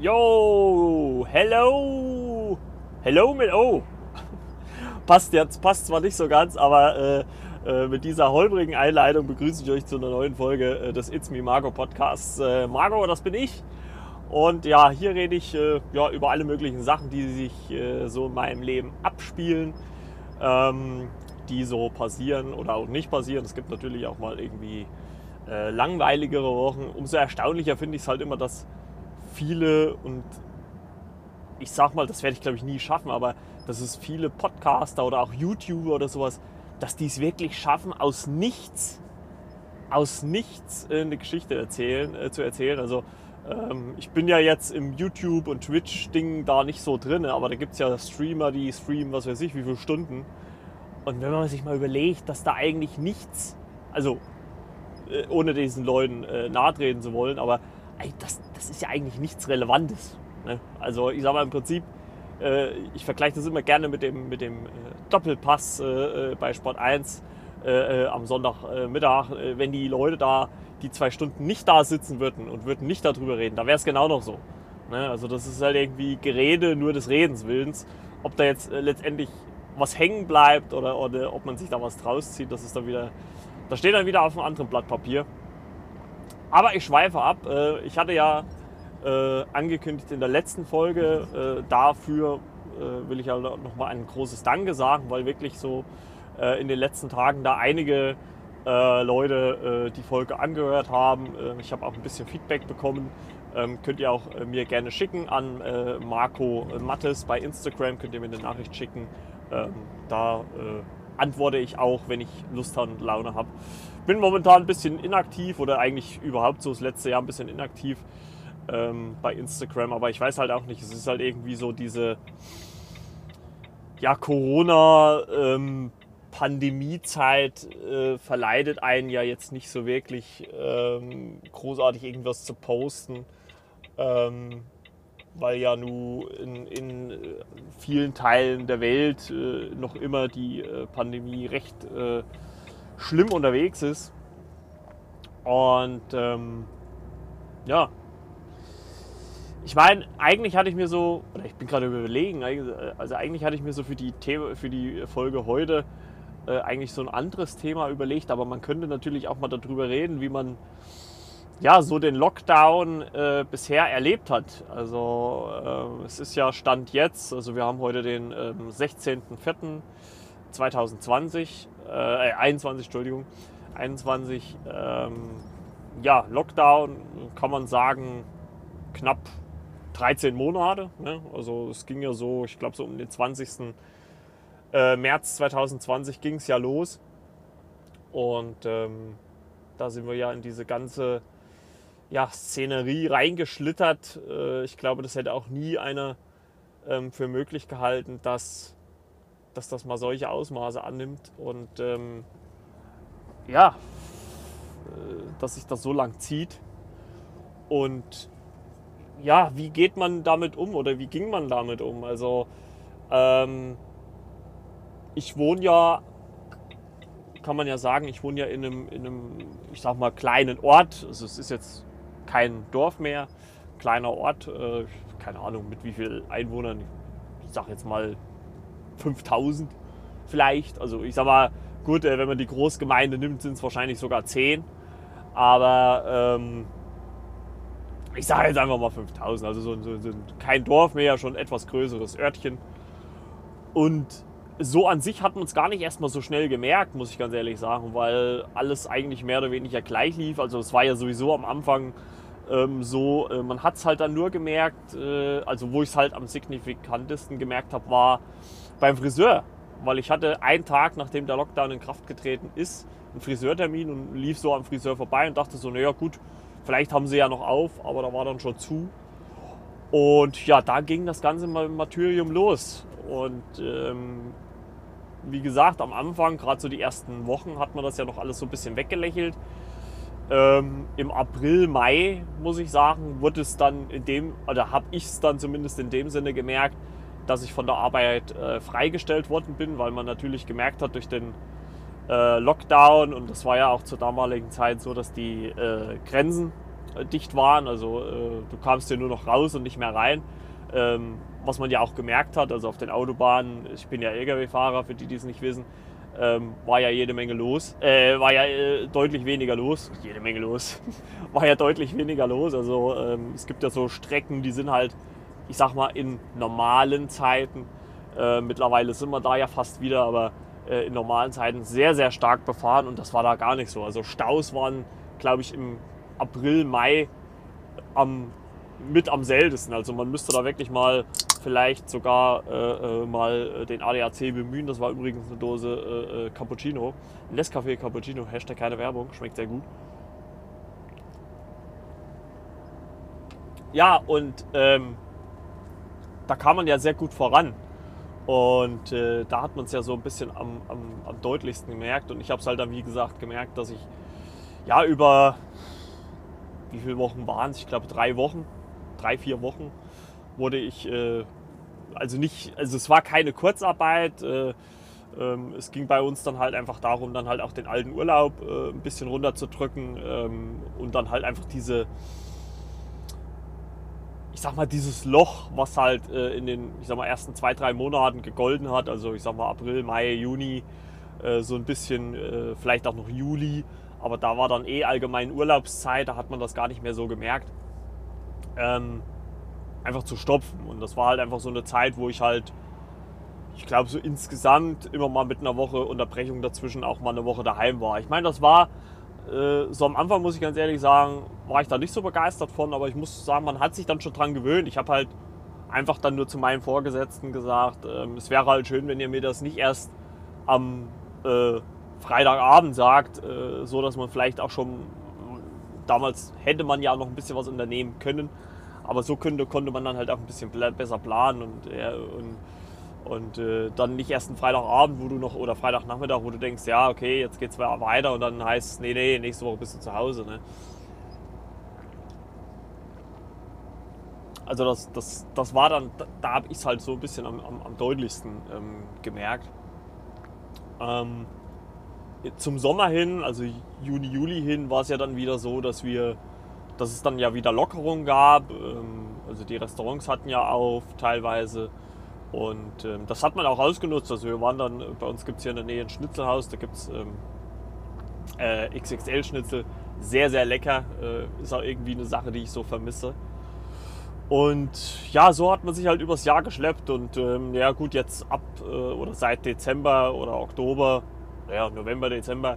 Yo, hello, hello mit O. passt jetzt, passt zwar nicht so ganz, aber äh, äh, mit dieser holprigen Einleitung begrüße ich euch zu einer neuen Folge äh, des It's Me Margo Podcasts. Äh, Margo, das bin ich. Und ja, hier rede ich äh, ja, über alle möglichen Sachen, die sich äh, so in meinem Leben abspielen, ähm, die so passieren oder auch nicht passieren. Es gibt natürlich auch mal irgendwie langweiligere Wochen. Umso erstaunlicher finde ich es halt immer, dass viele und ich sag mal, das werde ich glaube ich nie schaffen, aber dass es viele Podcaster oder auch YouTuber oder sowas, dass die es wirklich schaffen, aus nichts, aus nichts eine Geschichte erzählen, äh, zu erzählen. Also ähm, ich bin ja jetzt im YouTube- und Twitch-Ding da nicht so drin, aber da gibt es ja Streamer, die streamen, was weiß ich, wie viele Stunden. Und wenn man sich mal überlegt, dass da eigentlich nichts, also äh, ohne diesen Leuten äh, nahe treten zu wollen, aber das, das ist ja eigentlich nichts Relevantes. Ne? Also ich sage mal im Prinzip, äh, ich vergleiche das immer gerne mit dem, mit dem äh, Doppelpass äh, bei Sport 1 äh, äh, am Sonntagmittag. Äh, wenn die Leute da die zwei Stunden nicht da sitzen würden und würden nicht darüber reden, da wäre es genau noch so. Ne? Also das ist halt irgendwie Gerede nur des Redens Willens. Ob da jetzt letztendlich was hängen bleibt oder, oder ob man sich da was draus zieht, das ist dann wieder, das steht dann wieder auf einem anderen Blatt Papier. Aber ich schweife ab. Äh, ich hatte ja äh, angekündigt in der letzten Folge, äh, dafür will ich ja nochmal ein großes Danke sagen, weil wirklich so in den letzten Tagen da einige Leute die Folge angehört haben. ich habe auch ein bisschen Feedback bekommen. Ähm, könnt ihr auch mir gerne schicken an Marco Mattes bei Instagram, könnt ihr mir eine Nachricht schicken. Ähm, da antworte ich auch, wenn ich Lust und Laune habe bin momentan ein bisschen inaktiv oder eigentlich überhaupt so das letzte Jahr ein bisschen inaktiv ähm, bei Instagram, aber ich weiß halt auch nicht, es ist halt irgendwie so diese ja, Corona ähm, Pandemiezeit äh, verleitet einen ja jetzt nicht so wirklich ähm, großartig irgendwas zu posten, ähm, weil ja nun in, in, äh, vielen Teilen der Welt äh, noch immer die äh, Pandemie recht äh, schlimm unterwegs ist. Und ähm, ja, ich meine, eigentlich hatte ich mir so, oder ich bin gerade überlegen, also eigentlich hatte ich mir so für die, Thema, für die Folge heute äh, eigentlich so ein anderes Thema überlegt, aber man könnte natürlich auch mal darüber reden, wie man ja so den Lockdown äh, bisher erlebt hat. Also äh, es ist ja Stand jetzt, also wir haben heute den ähm, 16.04.2020 äh, 21, Entschuldigung, 21, ähm, ja, Lockdown, kann man sagen, knapp 13 Monate. Ne? Also es ging ja so, ich glaube so um den 20. Äh, März 2020 ging es ja los. Und ähm, da sind wir ja in diese ganze ja, Szenerie reingeschlittert. Äh, ich glaube, das hätte auch nie einer ähm, für möglich gehalten, dass dass das mal solche Ausmaße annimmt und ähm, ja, äh, dass sich das so lang zieht. Und ja, wie geht man damit um oder wie ging man damit um? Also ähm, ich wohne ja, kann man ja sagen, ich wohne ja in einem, in einem, ich sag mal, kleinen Ort. Also es ist jetzt kein Dorf mehr, kleiner Ort, äh, keine Ahnung mit wie vielen Einwohnern, ich sag jetzt mal 5000 vielleicht. Also ich sag mal, gut, äh, wenn man die Großgemeinde nimmt, sind es wahrscheinlich sogar 10. Aber ähm, ich sage jetzt einfach mal 5000. Also so, so, so, kein Dorf mehr, schon etwas größeres Örtchen. Und so an sich hat man es gar nicht erstmal so schnell gemerkt, muss ich ganz ehrlich sagen, weil alles eigentlich mehr oder weniger gleich lief. Also es war ja sowieso am Anfang ähm, so, äh, man hat es halt dann nur gemerkt, äh, also wo ich es halt am signifikantesten gemerkt habe, war, beim Friseur, weil ich hatte einen Tag, nachdem der Lockdown in Kraft getreten ist, einen Friseurtermin und lief so am Friseur vorbei und dachte so, naja gut, vielleicht haben sie ja noch auf, aber da war dann schon zu. Und ja, da ging das ganze Martyrium los. Und ähm, wie gesagt, am Anfang, gerade so die ersten Wochen, hat man das ja noch alles so ein bisschen weggelächelt. Ähm, Im April, Mai, muss ich sagen, wurde es dann in dem, oder habe ich es dann zumindest in dem Sinne gemerkt, dass ich von der Arbeit äh, freigestellt worden bin, weil man natürlich gemerkt hat durch den äh, Lockdown und das war ja auch zur damaligen Zeit so, dass die äh, Grenzen äh, dicht waren. Also äh, du kamst hier nur noch raus und nicht mehr rein. Ähm, was man ja auch gemerkt hat, also auf den Autobahnen, ich bin ja Lkw-Fahrer, für die, die es nicht wissen, ähm, war ja jede Menge los. Äh, war ja äh, deutlich weniger los. Jede Menge los. war ja deutlich weniger los. Also ähm, es gibt ja so Strecken, die sind halt, ich sag mal, in normalen Zeiten. Äh, mittlerweile sind wir da ja fast wieder, aber äh, in normalen Zeiten sehr, sehr stark befahren und das war da gar nicht so. Also Staus waren, glaube ich, im April, Mai am, mit am seltensten. Also man müsste da wirklich mal vielleicht sogar äh, äh, mal den ADAC bemühen. Das war übrigens eine Dose äh, äh Cappuccino. Nescafé Cappuccino, Hashtag keine Werbung, schmeckt sehr gut. Ja, und ähm, da kam man ja sehr gut voran. Und äh, da hat man es ja so ein bisschen am, am, am deutlichsten gemerkt. Und ich habe es halt dann, wie gesagt, gemerkt, dass ich ja über, wie viele Wochen waren es? Ich glaube drei Wochen, drei, vier Wochen wurde ich, äh, also nicht, also es war keine Kurzarbeit. Äh, ähm, es ging bei uns dann halt einfach darum, dann halt auch den alten Urlaub äh, ein bisschen runterzudrücken ähm, und dann halt einfach diese, ich sag mal, dieses Loch, was halt äh, in den, ich sag mal, ersten zwei, drei Monaten gegolden hat, also ich sag mal April, Mai, Juni, äh, so ein bisschen, äh, vielleicht auch noch Juli, aber da war dann eh allgemein Urlaubszeit, da hat man das gar nicht mehr so gemerkt, ähm, einfach zu stopfen. Und das war halt einfach so eine Zeit, wo ich halt, ich glaube, so insgesamt immer mal mit einer Woche Unterbrechung dazwischen auch mal eine Woche daheim war. Ich meine, das war äh, so am Anfang muss ich ganz ehrlich sagen, war ich da nicht so begeistert von, aber ich muss sagen, man hat sich dann schon dran gewöhnt. Ich habe halt einfach dann nur zu meinen Vorgesetzten gesagt, äh, es wäre halt schön, wenn ihr mir das nicht erst am äh, Freitagabend sagt, äh, so dass man vielleicht auch schon, damals hätte man ja noch ein bisschen was unternehmen können, aber so könnte, konnte man dann halt auch ein bisschen besser planen und, und und äh, dann nicht erst einen Freitagabend, wo du noch, oder Freitagnachmittag, wo du denkst, ja, okay, jetzt geht's weiter und dann heißt es, nee, nee, nächste Woche bist du zu Hause. Ne? Also das, das, das war dann, da, da habe ich es halt so ein bisschen am, am, am deutlichsten ähm, gemerkt. Ähm, zum Sommer hin, also Juni, Juli hin, war es ja dann wieder so, dass wir, dass es dann ja wieder Lockerungen gab. Ähm, also die Restaurants hatten ja auf teilweise. Und ähm, das hat man auch ausgenutzt. Also wir waren dann, bei uns gibt es hier in der Nähe ein Schnitzelhaus, da gibt es ähm, äh, XXL-Schnitzel. Sehr, sehr lecker. Äh, ist auch irgendwie eine Sache, die ich so vermisse. Und ja, so hat man sich halt übers Jahr geschleppt. Und ähm, ja gut, jetzt ab äh, oder seit Dezember oder Oktober, naja, November, Dezember,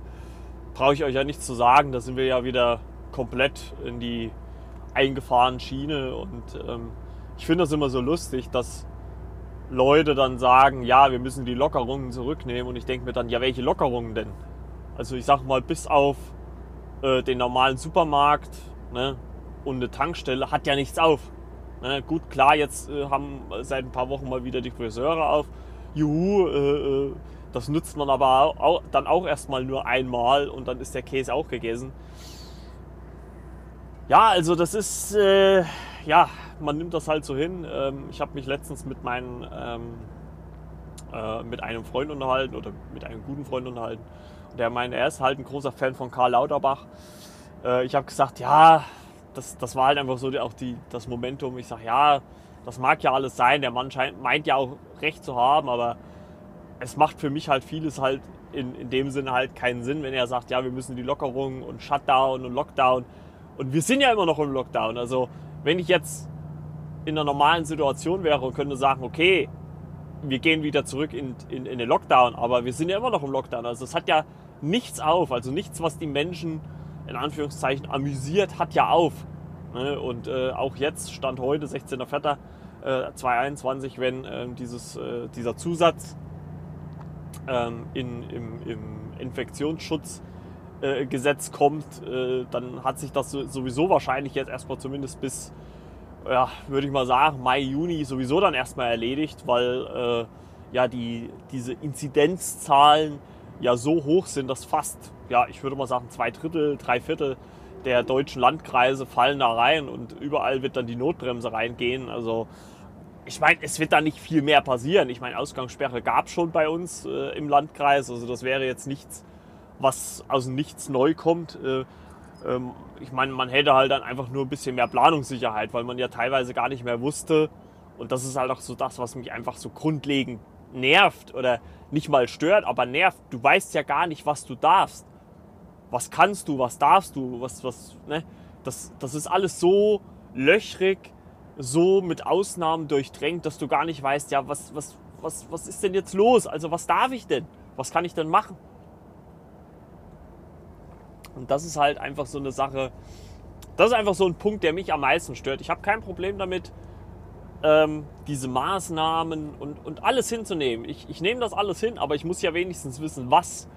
brauche ich euch ja nichts zu sagen. Da sind wir ja wieder komplett in die eingefahrene Schiene. Und ähm, ich finde das immer so lustig, dass Leute dann sagen, ja, wir müssen die Lockerungen zurücknehmen. Und ich denke mir dann, ja, welche Lockerungen denn? Also ich sag mal, bis auf äh, den normalen Supermarkt ne, und eine Tankstelle hat ja nichts auf. Ne, gut, klar, jetzt äh, haben seit ein paar Wochen mal wieder die Friseure auf. Juhu, äh, äh das nutzt man aber auch, dann auch erstmal nur einmal und dann ist der Käse auch gegessen. Ja, also das ist, äh, ja, man nimmt das halt so hin. Ähm, ich habe mich letztens mit meinen, ähm, äh, mit einem Freund unterhalten oder mit einem guten Freund unterhalten. Und der meinte, er ist halt ein großer Fan von Karl Lauterbach. Äh, ich habe gesagt, ja, das, das war halt einfach so die, auch die, das Momentum. Ich sage, ja, das mag ja alles sein. Der Mann scheint, meint ja auch recht zu haben, aber es macht für mich halt vieles halt in, in dem Sinne halt keinen Sinn, wenn er sagt, ja, wir müssen die Lockerungen und Shutdown und Lockdown. Und wir sind ja immer noch im Lockdown. Also wenn ich jetzt in einer normalen Situation wäre und könnte sagen, okay, wir gehen wieder zurück in, in, in den Lockdown, aber wir sind ja immer noch im Lockdown. Also es hat ja nichts auf, also nichts, was die Menschen in Anführungszeichen amüsiert, hat ja auf. Ne? Und äh, auch jetzt, Stand heute, 16.04. Äh, 2021, wenn äh, dieses, äh, dieser Zusatz ähm, in, im, im Infektionsschutzgesetz kommt, äh, dann hat sich das sowieso wahrscheinlich jetzt erstmal zumindest bis ja, würde ich mal sagen, Mai, Juni sowieso dann erstmal erledigt, weil äh, ja die, diese Inzidenzzahlen ja so hoch sind, dass fast, ja, ich würde mal sagen, zwei Drittel, drei Viertel der deutschen Landkreise fallen da rein und überall wird dann die Notbremse reingehen. Also ich meine, es wird da nicht viel mehr passieren. Ich meine, Ausgangssperre gab es schon bei uns äh, im Landkreis. Also das wäre jetzt nichts, was aus Nichts neu kommt. Äh, ähm, ich meine, man hätte halt dann einfach nur ein bisschen mehr Planungssicherheit, weil man ja teilweise gar nicht mehr wusste. Und das ist halt auch so das, was mich einfach so grundlegend nervt oder nicht mal stört, aber nervt. Du weißt ja gar nicht, was du darfst. Was kannst du, was darfst du, was, was, ne? Das, das ist alles so löchrig, so mit Ausnahmen durchdrängt, dass du gar nicht weißt, ja, was, was, was, was ist denn jetzt los? Also was darf ich denn? Was kann ich denn machen? Und das ist halt einfach so eine Sache, das ist einfach so ein Punkt, der mich am meisten stört. Ich habe kein Problem damit, ähm, diese Maßnahmen und, und alles hinzunehmen. Ich, ich nehme das alles hin, aber ich muss ja wenigstens wissen, was,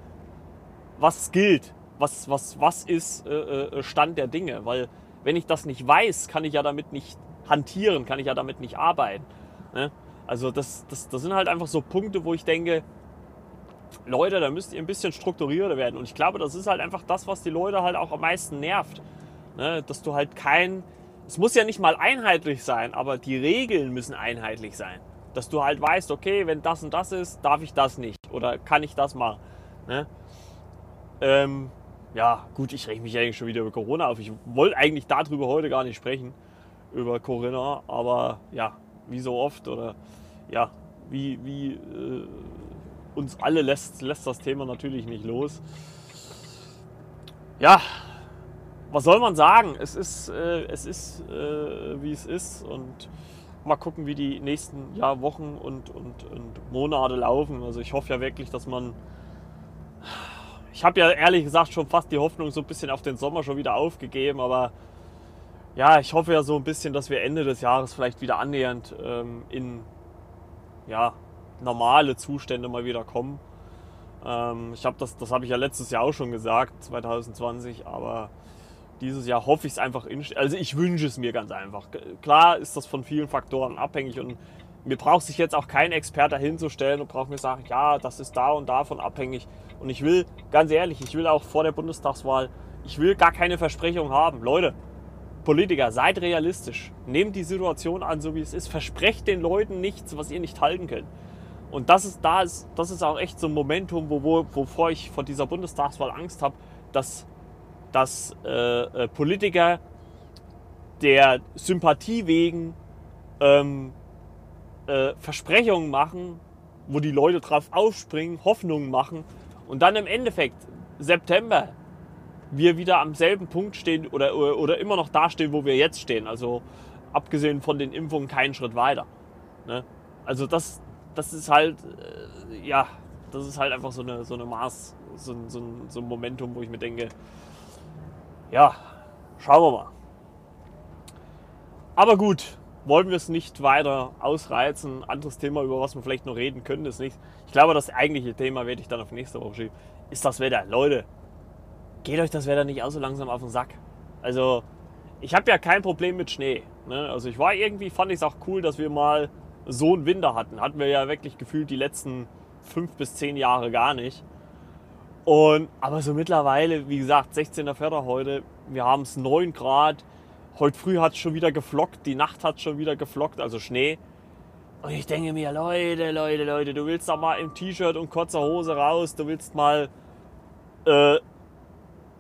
was gilt, was, was, was ist äh, äh Stand der Dinge. Weil wenn ich das nicht weiß, kann ich ja damit nicht hantieren, kann ich ja damit nicht arbeiten. Ne? Also das, das, das sind halt einfach so Punkte, wo ich denke, Leute, da müsst ihr ein bisschen strukturierter werden. Und ich glaube, das ist halt einfach das, was die Leute halt auch am meisten nervt. Ne? Dass du halt kein, es muss ja nicht mal einheitlich sein, aber die Regeln müssen einheitlich sein. Dass du halt weißt, okay, wenn das und das ist, darf ich das nicht oder kann ich das machen. Ne? Ähm, ja, gut, ich rege mich eigentlich schon wieder über Corona auf. Ich wollte eigentlich darüber heute gar nicht sprechen, über Corinna, aber ja, wie so oft oder ja, wie, wie äh, uns alle lässt, lässt das Thema natürlich nicht los. Ja, was soll man sagen? Es ist, äh, es ist äh, wie es ist und mal gucken, wie die nächsten ja, Wochen und, und, und Monate laufen. Also ich hoffe ja wirklich, dass man. Ich habe ja ehrlich gesagt schon fast die Hoffnung so ein bisschen auf den Sommer schon wieder aufgegeben, aber ja, ich hoffe ja so ein bisschen, dass wir Ende des Jahres vielleicht wieder annähernd ähm, in ja, normale Zustände mal wieder kommen. Ähm, ich habe das, das habe ich ja letztes Jahr auch schon gesagt, 2020, aber dieses Jahr hoffe ich es einfach. Also ich wünsche es mir ganz einfach. Klar ist das von vielen Faktoren abhängig und mir braucht sich jetzt auch kein Experte hinzustellen und braucht mir sagen, ja, das ist da und davon abhängig. Und ich will, ganz ehrlich, ich will auch vor der Bundestagswahl, ich will gar keine Versprechung haben. Leute, Politiker, seid realistisch. Nehmt die Situation an, so wie es ist. Versprecht den Leuten nichts, was ihr nicht halten könnt. Und das ist, da ist, das ist auch echt so ein Momentum, wo, wo, wovor ich vor dieser Bundestagswahl Angst habe, dass, dass äh, äh, Politiker der Sympathie wegen ähm, äh, Versprechungen machen, wo die Leute drauf aufspringen, Hoffnungen machen und dann im Endeffekt September wir wieder am selben Punkt stehen oder, oder, immer noch da stehen, wo wir jetzt stehen. Also abgesehen von den Impfungen keinen Schritt weiter. Ne? Also das, das ist halt, äh, ja, das ist halt einfach so eine, so eine Maß, so, so, so ein Momentum, wo ich mir denke, ja, schauen wir mal. Aber gut, wollen wir es nicht weiter ausreizen. Anderes Thema, über was wir vielleicht noch reden können, ist nicht. Ich glaube, das eigentliche Thema werde ich dann auf nächste Woche schieben. Ist das Wetter. Leute, geht euch das Wetter nicht auch so langsam auf den Sack. Also, ich habe ja kein Problem mit Schnee. Ne? Also, ich war irgendwie, fand ich es auch cool, dass wir mal so einen Winter hatten. Hatten wir ja wirklich gefühlt die letzten fünf bis zehn Jahre gar nicht. Und, aber so mittlerweile, wie gesagt, 16. Vierter heute, wir haben es 9 Grad. Heute früh hat es schon wieder geflockt, die Nacht hat schon wieder geflockt, also Schnee. Und ich denke mir, Leute, Leute, Leute, du willst doch mal im T-Shirt und kurzer Hose raus, du willst mal äh,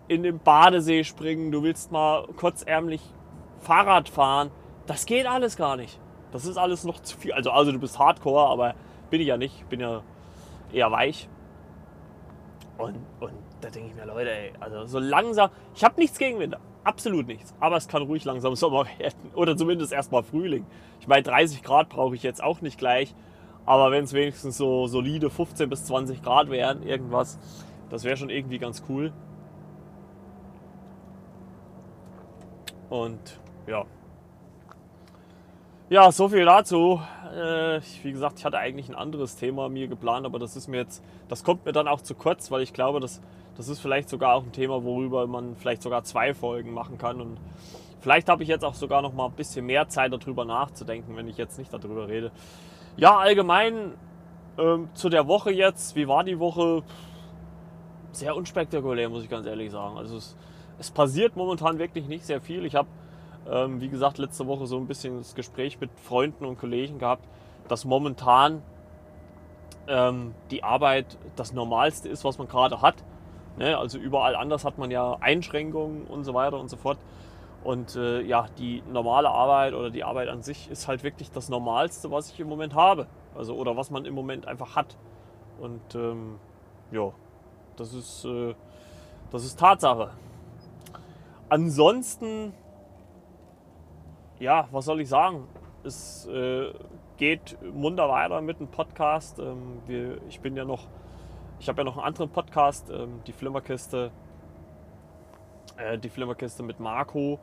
in den Badesee springen, du willst mal kurzärmlich Fahrrad fahren. Das geht alles gar nicht. Das ist alles noch zu viel. Also, also du bist Hardcore, aber bin ich ja nicht. Ich bin ja eher weich. Und, und da denke ich mir, Leute, ey, also so langsam. Ich habe nichts gegen Winter. Absolut nichts. Aber es kann ruhig langsam Sommer werden. Oder zumindest erstmal Frühling. Ich meine, 30 Grad brauche ich jetzt auch nicht gleich. Aber wenn es wenigstens so solide 15 bis 20 Grad wären, irgendwas, das wäre schon irgendwie ganz cool. Und ja. Ja, so viel dazu. Äh, wie gesagt, ich hatte eigentlich ein anderes Thema mir geplant, aber das ist mir jetzt, das kommt mir dann auch zu kurz, weil ich glaube, das, das ist vielleicht sogar auch ein Thema, worüber man vielleicht sogar zwei Folgen machen kann. Und vielleicht habe ich jetzt auch sogar noch mal ein bisschen mehr Zeit darüber nachzudenken, wenn ich jetzt nicht darüber rede. Ja, allgemein ähm, zu der Woche jetzt, wie war die Woche? Sehr unspektakulär, muss ich ganz ehrlich sagen. Also es, es passiert momentan wirklich nicht sehr viel. Ich habe, ähm, wie gesagt, letzte Woche so ein bisschen das Gespräch mit Freunden und Kollegen gehabt, dass momentan ähm, die Arbeit das Normalste ist, was man gerade hat. Ne? Also überall anders hat man ja Einschränkungen und so weiter und so fort. Und äh, ja, die normale Arbeit oder die Arbeit an sich ist halt wirklich das Normalste, was ich im Moment habe. Also oder was man im Moment einfach hat. Und ähm, ja, das ist, äh, das ist Tatsache. Ansonsten, ja, was soll ich sagen? Es äh, geht munter weiter mit dem Podcast. Ähm, wir, ich bin ja noch, ich habe ja noch einen anderen Podcast, ähm, die Flimmerkiste, äh, die Flimmerkiste mit Marco,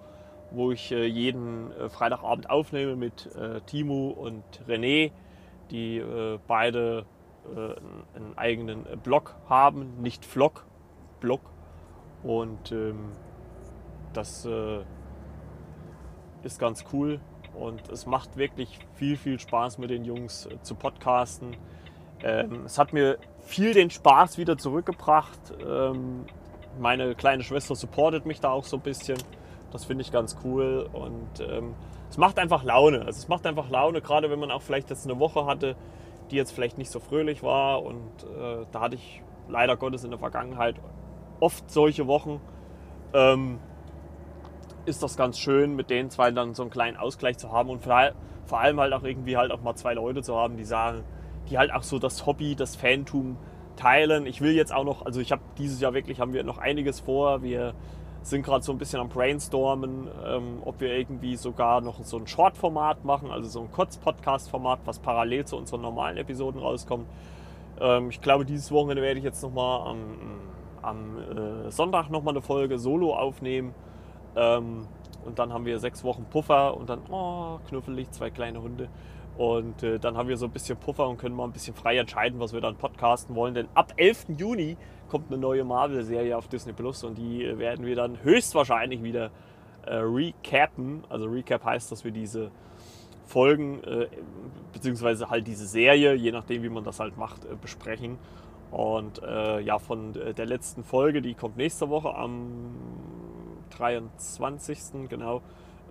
wo ich äh, jeden äh, Freitagabend aufnehme mit äh, Timo und René, die äh, beide einen eigenen Blog haben, nicht Vlog, Blog. Und ähm, das ist ganz cool. Und es macht wirklich viel, viel Spaß mit den Jungs äh, zu podcasten. Ähm, es hat mir viel den Spaß wieder zurückgebracht. Ähm, meine kleine Schwester supportet mich da auch so ein bisschen. Das finde ich ganz cool. Und ähm, es macht einfach Laune. Also es macht einfach Laune, gerade wenn man auch vielleicht jetzt eine Woche hatte, die jetzt vielleicht nicht so fröhlich war. Und äh, da hatte ich leider Gottes in der Vergangenheit oft solche Wochen. Ähm, ist das ganz schön, mit den zwei dann so einen kleinen Ausgleich zu haben und vor allem halt auch irgendwie halt auch mal zwei Leute zu haben, die sagen, die halt auch so das Hobby, das Fantum teilen. Ich will jetzt auch noch, also ich habe dieses Jahr wirklich, haben wir noch einiges vor. Wir sind gerade so ein bisschen am Brainstormen, ähm, ob wir irgendwie sogar noch so ein Short-Format machen, also so ein Kurz-Podcast-Format, was parallel zu unseren normalen Episoden rauskommt. Ähm, ich glaube, dieses Wochenende werde ich jetzt nochmal am, am äh, Sonntag nochmal eine Folge Solo aufnehmen ähm, und dann haben wir sechs Wochen Puffer und dann, oh, knuffelig, zwei kleine Hunde. Und äh, dann haben wir so ein bisschen Puffer und können mal ein bisschen frei entscheiden, was wir dann podcasten wollen. Denn ab 11. Juni kommt eine neue Marvel-Serie auf Disney Plus und die äh, werden wir dann höchstwahrscheinlich wieder äh, recappen. Also Recap heißt, dass wir diese Folgen, äh, beziehungsweise halt diese Serie, je nachdem wie man das halt macht, äh, besprechen. Und ja, von der letzten Folge, die kommt nächste Woche am 23. genau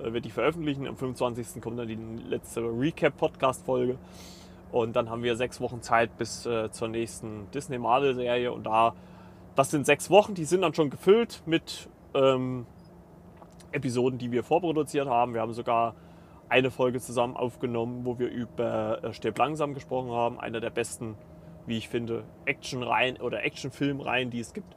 äh, wird die veröffentlichen. Am 25. kommt dann die letzte Recap-Podcast-Folge. Und dann haben wir sechs Wochen Zeit bis äh, zur nächsten Disney Marvel-Serie. Und da, das sind sechs Wochen, die sind dann schon gefüllt mit ähm, Episoden, die wir vorproduziert haben. Wir haben sogar eine Folge zusammen aufgenommen, wo wir über äh, Stirb langsam gesprochen haben. Einer der besten, wie ich finde, Action-Reihen oder Action-Film-Reihen, die es gibt.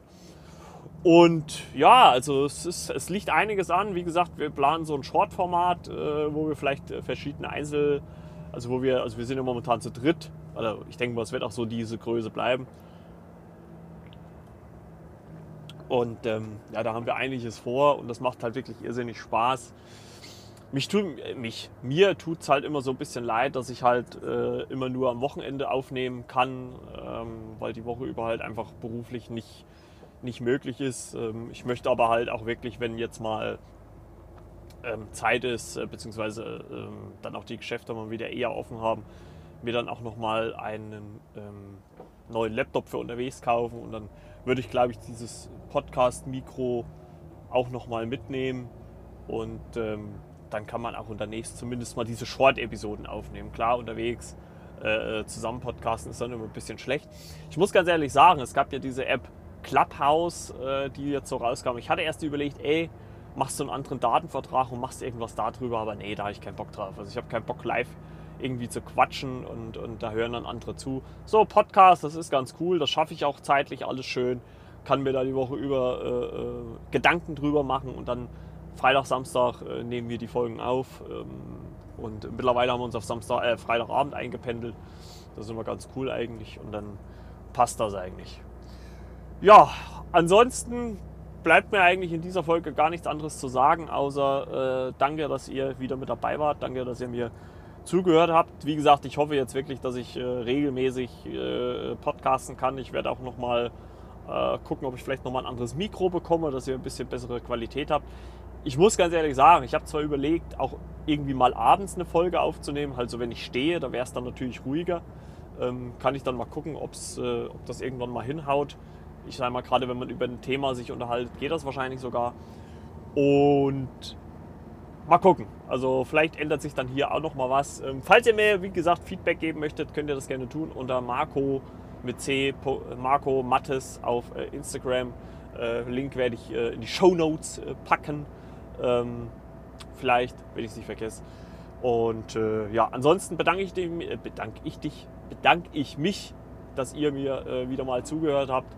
Und ja, also es, ist, es liegt einiges an. Wie gesagt, wir planen so ein Short-Format, äh, wo wir vielleicht äh, verschiedene Einzel, also wo wir, also wir sind ja momentan zu dritt. Also ich denke mal, es wird auch so diese Größe bleiben. Und ähm, ja, da haben wir einiges vor und das macht halt wirklich irrsinnig Spaß. Mich tut, mich, mir tut es halt immer so ein bisschen leid, dass ich halt äh, immer nur am Wochenende aufnehmen kann, ähm, weil die Woche über halt einfach beruflich nicht, nicht möglich ist. Ähm, ich möchte aber halt auch wirklich, wenn jetzt mal ähm, Zeit ist, äh, beziehungsweise ähm, dann auch die Geschäfte mal wieder eher offen haben, mir dann auch nochmal einen neuen Laptop für unterwegs kaufen und dann würde ich, glaube ich, dieses Podcast-Mikro auch nochmal mitnehmen und dann kann man auch unterwegs zumindest mal diese Short-Episoden aufnehmen. Klar, unterwegs äh, äh, zusammen podcasten ist dann immer ein bisschen schlecht. Ich muss ganz ehrlich sagen, es gab ja diese App Clubhouse, äh, die jetzt so rauskam. Ich hatte erst überlegt, ey, machst du einen anderen Datenvertrag und machst irgendwas darüber, aber nee, da habe ich keinen Bock drauf. Also ich habe keinen Bock live irgendwie zu quatschen und, und da hören dann andere zu. So, Podcast, das ist ganz cool, das schaffe ich auch zeitlich, alles schön. Kann mir da die Woche über äh, äh, Gedanken drüber machen und dann Freitag, Samstag äh, nehmen wir die Folgen auf. Ähm, und mittlerweile haben wir uns auf Samstag, äh, Freitagabend eingependelt. Das ist immer ganz cool eigentlich und dann passt das eigentlich. Ja, ansonsten bleibt mir eigentlich in dieser Folge gar nichts anderes zu sagen, außer äh, danke, dass ihr wieder mit dabei wart. Danke, dass ihr mir zugehört habt. Wie gesagt, ich hoffe jetzt wirklich, dass ich äh, regelmäßig äh, podcasten kann. Ich werde auch noch mal äh, gucken, ob ich vielleicht noch mal ein anderes Mikro bekomme, dass ihr ein bisschen bessere Qualität habt. Ich muss ganz ehrlich sagen, ich habe zwar überlegt, auch irgendwie mal abends eine Folge aufzunehmen, also wenn ich stehe, da wäre es dann natürlich ruhiger. Ähm, kann ich dann mal gucken, ob's, äh, ob das irgendwann mal hinhaut ich sage mal, gerade wenn man über ein Thema sich unterhält, geht das wahrscheinlich sogar. Und mal gucken. Also vielleicht ändert sich dann hier auch noch mal was. Ähm, falls ihr mir, wie gesagt, Feedback geben möchtet, könnt ihr das gerne tun unter Marco mit C, Marco Mattes auf äh, Instagram. Äh, Link werde ich äh, in die Show Notes äh, packen. Ähm, vielleicht, wenn ich es nicht vergesse. Und äh, ja, ansonsten bedanke ich, dem, äh, bedanke ich dich, bedanke ich mich, dass ihr mir äh, wieder mal zugehört habt.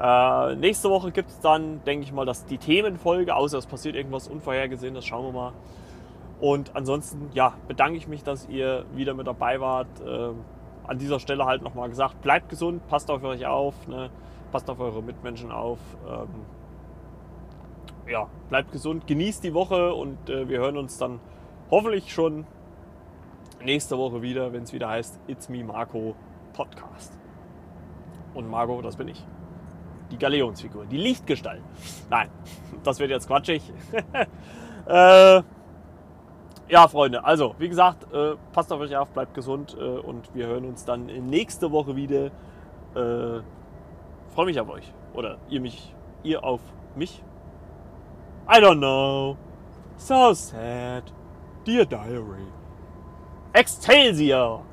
Äh, nächste Woche gibt es dann, denke ich mal, dass die Themenfolge, außer es passiert irgendwas Unvorhergesehenes, schauen wir mal. Und ansonsten, ja, bedanke ich mich, dass ihr wieder mit dabei wart. Äh, an dieser Stelle halt nochmal gesagt, bleibt gesund, passt auf euch auf, ne? passt auf eure Mitmenschen auf. Ähm, ja, bleibt gesund, genießt die Woche und äh, wir hören uns dann hoffentlich schon nächste Woche wieder, wenn es wieder heißt It's Me Marco Podcast. Und Marco, das bin ich. Die Galeonsfigur, die Lichtgestalt. Nein, das wird jetzt quatschig. äh, ja, Freunde, also wie gesagt, äh, passt auf euch auf, bleibt gesund äh, und wir hören uns dann nächste Woche wieder. Äh, Freue mich auf euch. Oder ihr mich, ihr auf mich. I don't know. So sad. Dear Diary. Excelsior!